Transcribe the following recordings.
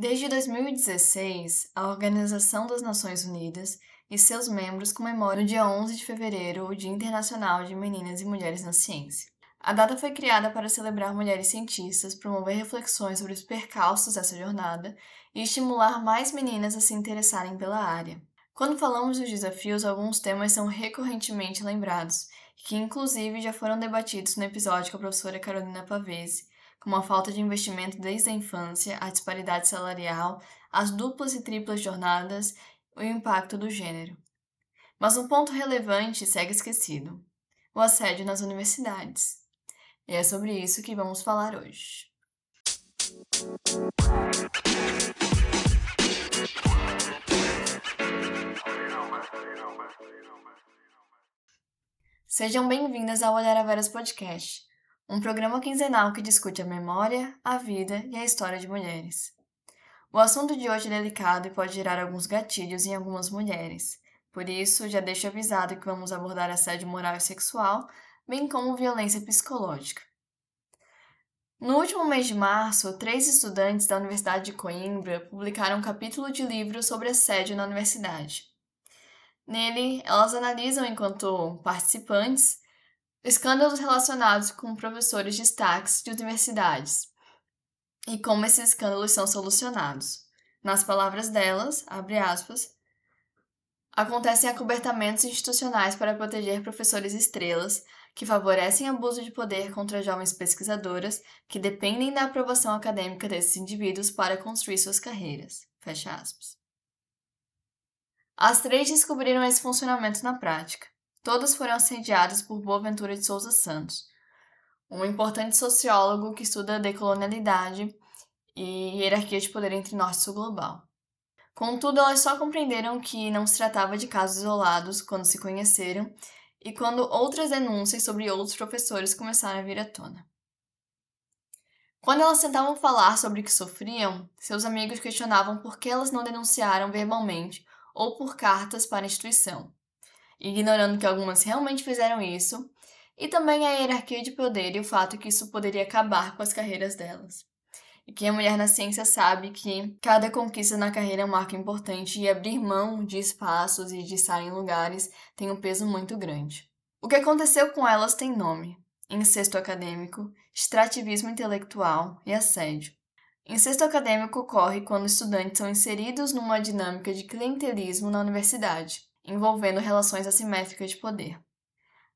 Desde 2016, a Organização das Nações Unidas e seus membros comemoram no dia 11 de fevereiro o Dia Internacional de Meninas e Mulheres na Ciência. A data foi criada para celebrar mulheres cientistas, promover reflexões sobre os percalços dessa jornada e estimular mais meninas a se interessarem pela área. Quando falamos dos desafios, alguns temas são recorrentemente lembrados, que inclusive já foram debatidos no episódio com a professora Carolina Pavese, como a falta de investimento desde a infância, a disparidade salarial, as duplas e triplas jornadas e o impacto do gênero. Mas um ponto relevante segue esquecido: o assédio nas universidades. E é sobre isso que vamos falar hoje. Sejam bem-vindas ao Olhar a Veras Podcast, um programa quinzenal que discute a memória, a vida e a história de mulheres. O assunto de hoje é delicado e pode gerar alguns gatilhos em algumas mulheres, por isso já deixo avisado que vamos abordar assédio moral e sexual, bem como violência psicológica. No último mês de março, três estudantes da Universidade de Coimbra publicaram um capítulo de livro sobre assédio na universidade. Nele, elas analisam, enquanto participantes, escândalos relacionados com professores de destaques de universidades e como esses escândalos são solucionados. Nas palavras delas, abre aspas, acontecem acobertamentos institucionais para proteger professores estrelas que favorecem abuso de poder contra jovens pesquisadoras que dependem da aprovação acadêmica desses indivíduos para construir suas carreiras. Fecha aspas. As três descobriram esse funcionamento na prática. Todas foram assediadas por Boaventura de Souza Santos, um importante sociólogo que estuda a decolonialidade e hierarquia de poder entre norte e sul global. Contudo, elas só compreenderam que não se tratava de casos isolados quando se conheceram e quando outras denúncias sobre outros professores começaram a vir à tona. Quando elas tentavam falar sobre o que sofriam, seus amigos questionavam por que elas não denunciaram verbalmente ou por cartas para a instituição, ignorando que algumas realmente fizeram isso, e também a hierarquia de poder e o fato que isso poderia acabar com as carreiras delas e que a mulher na ciência sabe que cada conquista na carreira é um marco importante e abrir mão de espaços e de estar em lugares tem um peso muito grande. O que aconteceu com elas tem nome: incesto acadêmico, extrativismo intelectual e assédio. Incesto acadêmico ocorre quando estudantes são inseridos numa dinâmica de clientelismo na universidade, envolvendo relações assimétricas de poder.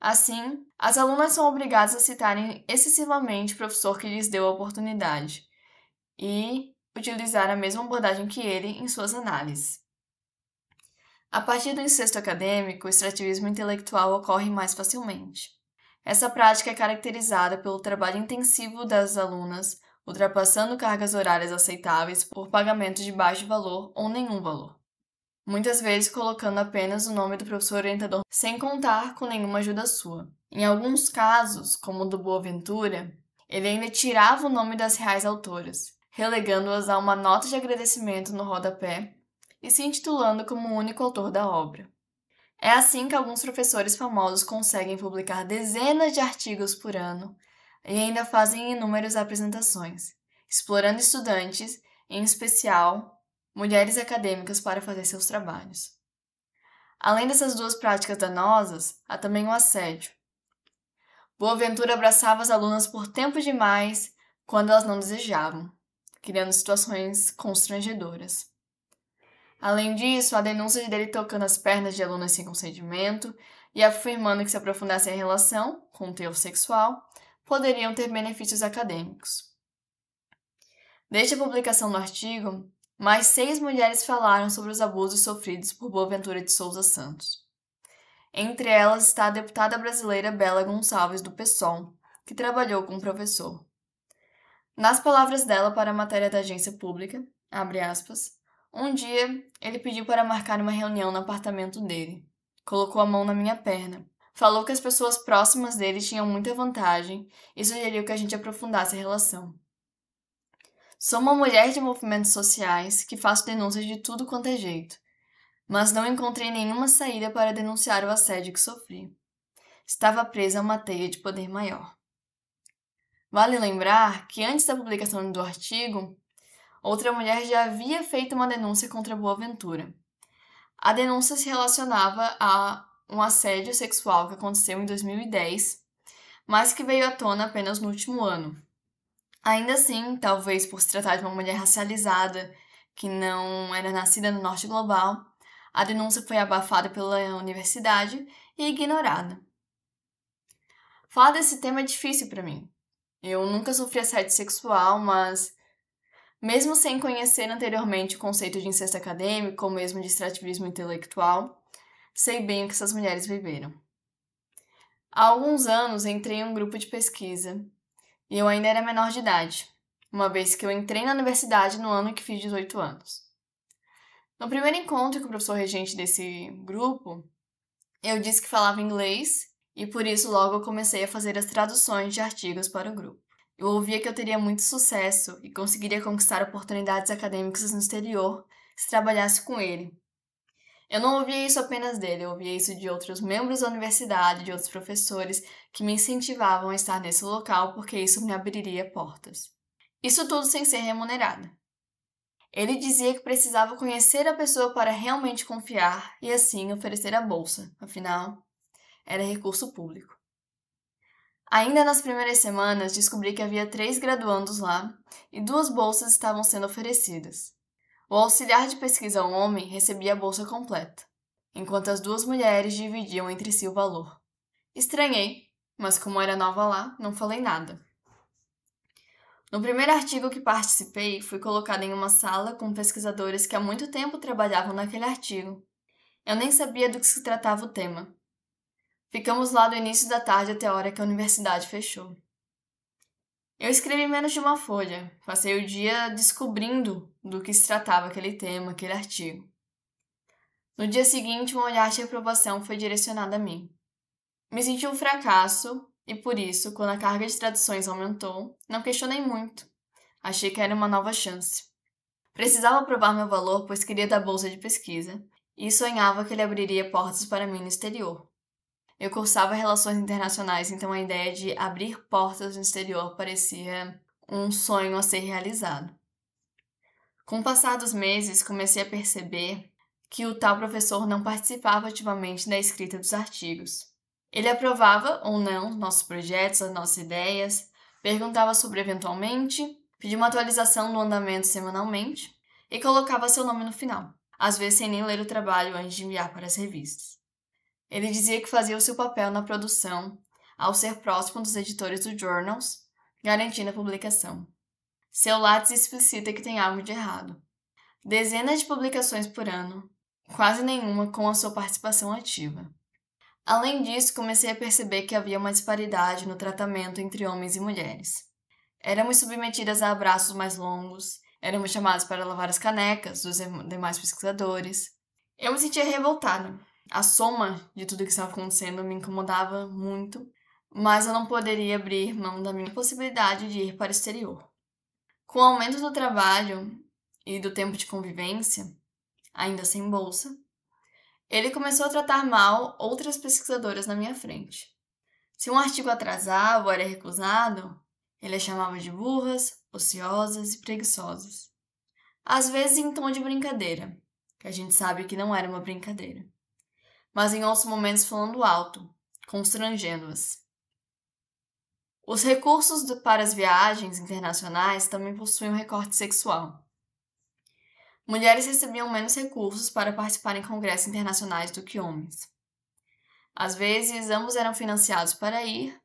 Assim, as alunas são obrigadas a citarem excessivamente o professor que lhes deu a oportunidade, e utilizar a mesma abordagem que ele em suas análises. A partir do incesto acadêmico, o extrativismo intelectual ocorre mais facilmente. Essa prática é caracterizada pelo trabalho intensivo das alunas, ultrapassando cargas horárias aceitáveis por pagamento de baixo valor ou nenhum valor. Muitas vezes colocando apenas o nome do professor orientador sem contar com nenhuma ajuda sua. Em alguns casos, como o do Boaventura, ele ainda tirava o nome das reais autoras, relegando-as a uma nota de agradecimento no rodapé e se intitulando como o único autor da obra. É assim que alguns professores famosos conseguem publicar dezenas de artigos por ano e ainda fazem inúmeras apresentações, explorando estudantes, em especial mulheres acadêmicas, para fazer seus trabalhos. Além dessas duas práticas danosas, há também o assédio. Boaventura abraçava as alunas por tempo demais quando elas não desejavam, criando situações constrangedoras. Além disso, a denúncia dele tocando as pernas de alunas sem consentimento e afirmando que se aprofundasse a relação com o teor sexual, poderiam ter benefícios acadêmicos. Desde a publicação do artigo, mais seis mulheres falaram sobre os abusos sofridos por Boaventura de Souza Santos. Entre elas está a deputada brasileira Bela Gonçalves do PSOL, que trabalhou com o professor. Nas palavras dela para a matéria da agência pública, aspas, um dia ele pediu para marcar uma reunião no apartamento dele. Colocou a mão na minha perna. Falou que as pessoas próximas dele tinham muita vantagem e sugeriu que a gente aprofundasse a relação. Sou uma mulher de movimentos sociais que faço denúncias de tudo quanto é jeito, mas não encontrei nenhuma saída para denunciar o assédio que sofri. Estava presa a uma teia de poder maior. Vale lembrar que antes da publicação do artigo, outra mulher já havia feito uma denúncia contra Boaventura. A denúncia se relacionava a um assédio sexual que aconteceu em 2010, mas que veio à tona apenas no último ano. Ainda assim, talvez por se tratar de uma mulher racializada que não era nascida no norte global, a denúncia foi abafada pela universidade e ignorada. Falar desse tema é difícil para mim. Eu nunca sofri assédio sexual, mas mesmo sem conhecer anteriormente o conceito de incesto acadêmico ou mesmo de extrativismo intelectual, sei bem o que essas mulheres viveram. Há alguns anos entrei em um grupo de pesquisa e eu ainda era menor de idade, uma vez que eu entrei na universidade no ano que fiz 18 anos. No primeiro encontro com o professor regente desse grupo, eu disse que falava inglês e por isso logo eu comecei a fazer as traduções de artigos para o grupo. Eu ouvia que eu teria muito sucesso e conseguiria conquistar oportunidades acadêmicas no exterior se trabalhasse com ele. Eu não ouvia isso apenas dele, eu ouvia isso de outros membros da universidade, de outros professores que me incentivavam a estar nesse local porque isso me abriria portas. Isso tudo sem ser remunerada. Ele dizia que precisava conhecer a pessoa para realmente confiar e assim oferecer a bolsa, afinal, era recurso público. Ainda nas primeiras semanas, descobri que havia três graduandos lá e duas bolsas estavam sendo oferecidas. O auxiliar de pesquisa homem recebia a bolsa completa, enquanto as duas mulheres dividiam entre si o valor. Estranhei, mas como era nova lá, não falei nada. No primeiro artigo que participei, fui colocada em uma sala com pesquisadores que há muito tempo trabalhavam naquele artigo. Eu nem sabia do que se tratava o tema. Ficamos lá do início da tarde até a hora que a universidade fechou. Eu escrevi menos de uma folha, passei o dia descobrindo do que se tratava aquele tema, aquele artigo. No dia seguinte, um olhar de aprovação foi direcionado a mim. Me senti um fracasso e por isso, quando a carga de traduções aumentou, não questionei muito. Achei que era uma nova chance. Precisava provar meu valor, pois queria dar bolsa de pesquisa, e sonhava que ele abriria portas para mim no exterior. Eu cursava relações internacionais, então a ideia de abrir portas no exterior parecia um sonho a ser realizado. Com o passar dos meses, comecei a perceber que o tal professor não participava ativamente da escrita dos artigos. Ele aprovava ou não nossos projetos, as nossas ideias, perguntava sobre eventualmente, pedia uma atualização do andamento semanalmente e colocava seu nome no final, às vezes sem nem ler o trabalho antes de enviar para as revistas. Ele dizia que fazia o seu papel na produção, ao ser próximo dos editores do Journals, garantindo a publicação. Seu látis explicita que tem algo de errado. Dezenas de publicações por ano, quase nenhuma com a sua participação ativa. Além disso, comecei a perceber que havia uma disparidade no tratamento entre homens e mulheres. Éramos submetidas a abraços mais longos, éramos chamadas para lavar as canecas dos demais pesquisadores. Eu me sentia revoltada. A soma de tudo que estava acontecendo me incomodava muito, mas eu não poderia abrir mão da minha possibilidade de ir para o exterior. Com o aumento do trabalho e do tempo de convivência, ainda sem bolsa, ele começou a tratar mal outras pesquisadoras na minha frente. Se um artigo atrasava ou era recusado, ele a chamava de burras, ociosas e preguiçosas. Às vezes em tom de brincadeira, que a gente sabe que não era uma brincadeira, mas em outros momentos falando alto, constrangendo-as. Os recursos para as viagens internacionais também possuem um recorte sexual mulheres recebiam menos recursos para participar em congressos internacionais do que homens. Às vezes, ambos eram financiados para ir,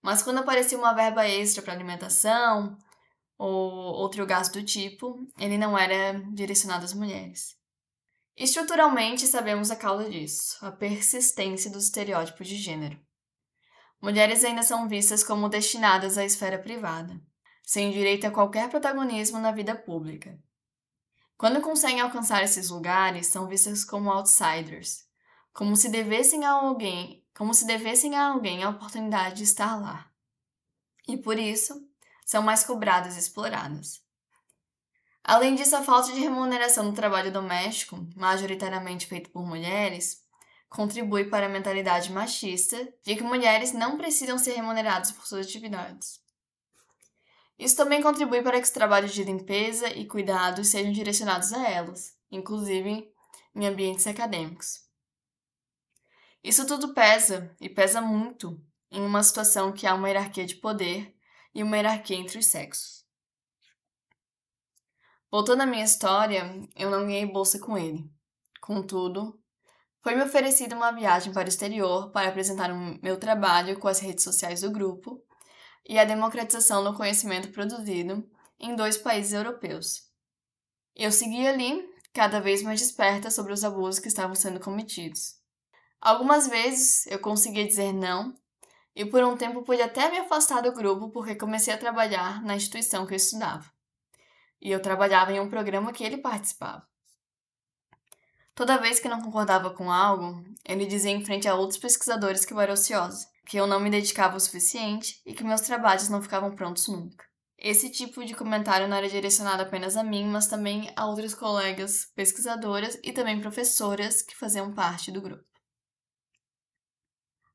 mas quando aparecia uma verba extra para alimentação ou outro gasto do tipo, ele não era direcionado às mulheres. Estruturalmente, sabemos a causa disso, a persistência dos estereótipos de gênero. Mulheres ainda são vistas como destinadas à esfera privada, sem direito a qualquer protagonismo na vida pública. Quando conseguem alcançar esses lugares, são vistas como outsiders, como se devessem a alguém, como se devessem a alguém a oportunidade de estar lá. E por isso, são mais cobradas e exploradas. Além disso, a falta de remuneração do trabalho doméstico, majoritariamente feito por mulheres, contribui para a mentalidade machista de que mulheres não precisam ser remuneradas por suas atividades. Isso também contribui para que os trabalhos de limpeza e cuidados sejam direcionados a elas, inclusive em ambientes acadêmicos. Isso tudo pesa, e pesa muito, em uma situação que há uma hierarquia de poder e uma hierarquia entre os sexos. Voltando à minha história, eu não ganhei bolsa com ele. Contudo, foi-me oferecida uma viagem para o exterior para apresentar o meu trabalho com as redes sociais do grupo e a democratização do conhecimento produzido em dois países europeus. Eu segui ali, cada vez mais desperta sobre os abusos que estavam sendo cometidos. Algumas vezes eu conseguia dizer não, e por um tempo pude até me afastar do grupo porque comecei a trabalhar na instituição que eu estudava. E eu trabalhava em um programa que ele participava. Toda vez que não concordava com algo, ele dizia em frente a outros pesquisadores que eu era ociosa, que eu não me dedicava o suficiente e que meus trabalhos não ficavam prontos nunca. Esse tipo de comentário não era direcionado apenas a mim, mas também a outras colegas pesquisadoras e também professoras que faziam parte do grupo.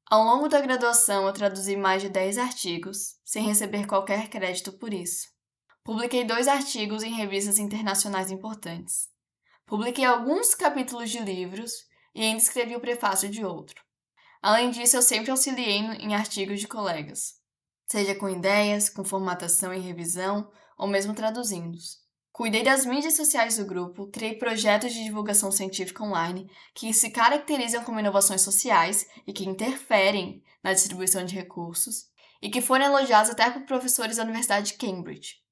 Ao longo da graduação, eu traduzi mais de 10 artigos, sem receber qualquer crédito por isso. Publiquei dois artigos em revistas internacionais importantes. Publiquei alguns capítulos de livros e ainda escrevi o prefácio de outro. Além disso, eu sempre auxiliei em artigos de colegas, seja com ideias, com formatação e revisão, ou mesmo traduzindo-os. Cuidei das mídias sociais do grupo, criei projetos de divulgação científica online que se caracterizam como inovações sociais e que interferem na distribuição de recursos, e que foram elogiados até por professores da Universidade de Cambridge.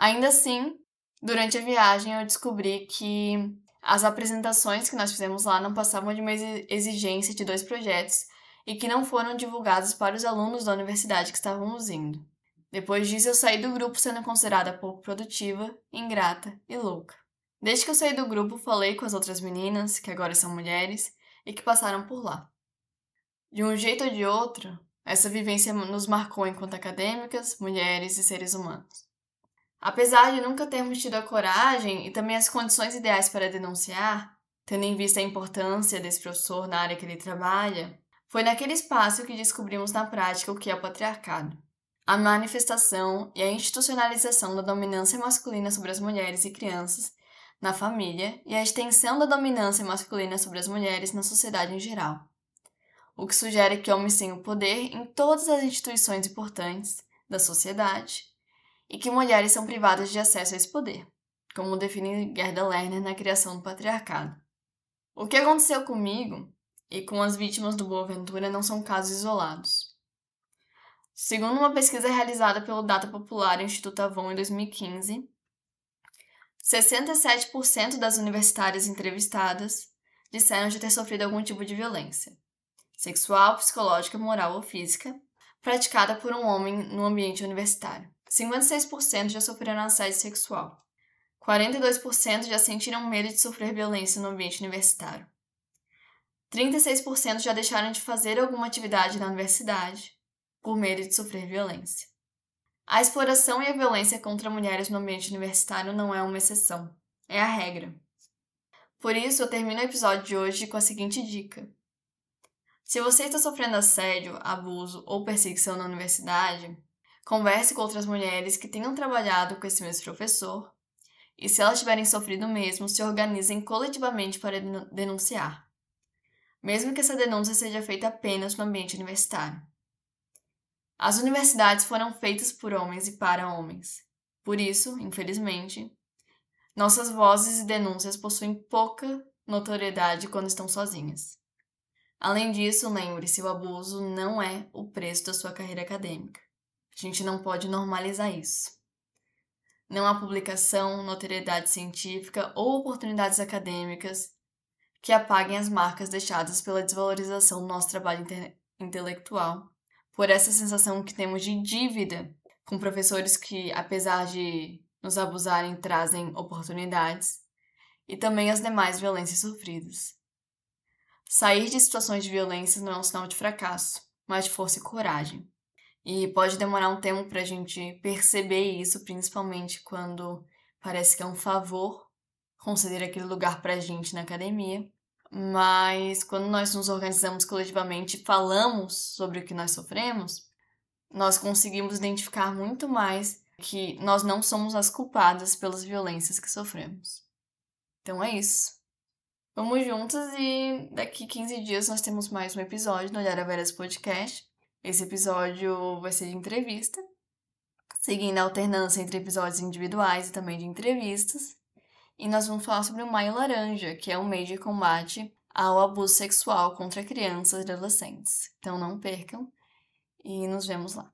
Ainda assim, durante a viagem eu descobri que as apresentações que nós fizemos lá não passavam de uma exigência de dois projetos e que não foram divulgados para os alunos da universidade que estávamos indo. Depois disso, eu saí do grupo sendo considerada pouco produtiva, ingrata e louca. Desde que eu saí do grupo, falei com as outras meninas, que agora são mulheres, e que passaram por lá. De um jeito ou de outro, essa vivência nos marcou enquanto acadêmicas, mulheres e seres humanos. Apesar de nunca termos tido a coragem e também as condições ideais para denunciar, tendo em vista a importância desse professor na área que ele trabalha, foi naquele espaço que descobrimos na prática o que é o patriarcado a manifestação e a institucionalização da dominância masculina sobre as mulheres e crianças na família e a extensão da dominância masculina sobre as mulheres na sociedade em geral. O que sugere que homens têm o poder em todas as instituições importantes da sociedade e que mulheres são privadas de acesso a esse poder, como define Gerda Lerner na criação do patriarcado. O que aconteceu comigo e com as vítimas do Boa Ventura não são casos isolados. Segundo uma pesquisa realizada pelo Data Popular Instituto Avon em 2015, 67% das universitárias entrevistadas disseram de ter sofrido algum tipo de violência, sexual, psicológica, moral ou física, praticada por um homem no ambiente universitário. 56% já sofreram assédio sexual. 42% já sentiram medo de sofrer violência no ambiente universitário. 36% já deixaram de fazer alguma atividade na universidade por medo de sofrer violência. A exploração e a violência contra mulheres no ambiente universitário não é uma exceção, é a regra. Por isso, eu termino o episódio de hoje com a seguinte dica. Se você está sofrendo assédio, abuso ou perseguição na universidade, converse com outras mulheres que tenham trabalhado com esse mesmo professor e, se elas tiverem sofrido mesmo, se organizem coletivamente para denunciar, mesmo que essa denúncia seja feita apenas no ambiente universitário. As universidades foram feitas por homens e para homens. Por isso, infelizmente, nossas vozes e denúncias possuem pouca notoriedade quando estão sozinhas. Além disso, lembre-se: o abuso não é o preço da sua carreira acadêmica. A gente não pode normalizar isso. Não há publicação, notoriedade científica ou oportunidades acadêmicas que apaguem as marcas deixadas pela desvalorização do nosso trabalho intelectual por essa sensação que temos de dívida com professores que, apesar de nos abusarem, trazem oportunidades, e também as demais violências sofridas. Sair de situações de violência não é um sinal de fracasso, mas de força e coragem. E pode demorar um tempo para a gente perceber isso, principalmente quando parece que é um favor conceder aquele lugar para a gente na academia, mas quando nós nos organizamos coletivamente e falamos sobre o que nós sofremos, nós conseguimos identificar muito mais que nós não somos as culpadas pelas violências que sofremos. Então é isso. Vamos juntos e daqui 15 dias nós temos mais um episódio do Olhar a Veras Podcast. Esse episódio vai ser de entrevista, seguindo a alternância entre episódios individuais e também de entrevistas. E nós vamos falar sobre o Maio Laranja, que é um mês de combate ao abuso sexual contra crianças e adolescentes. Então não percam e nos vemos lá.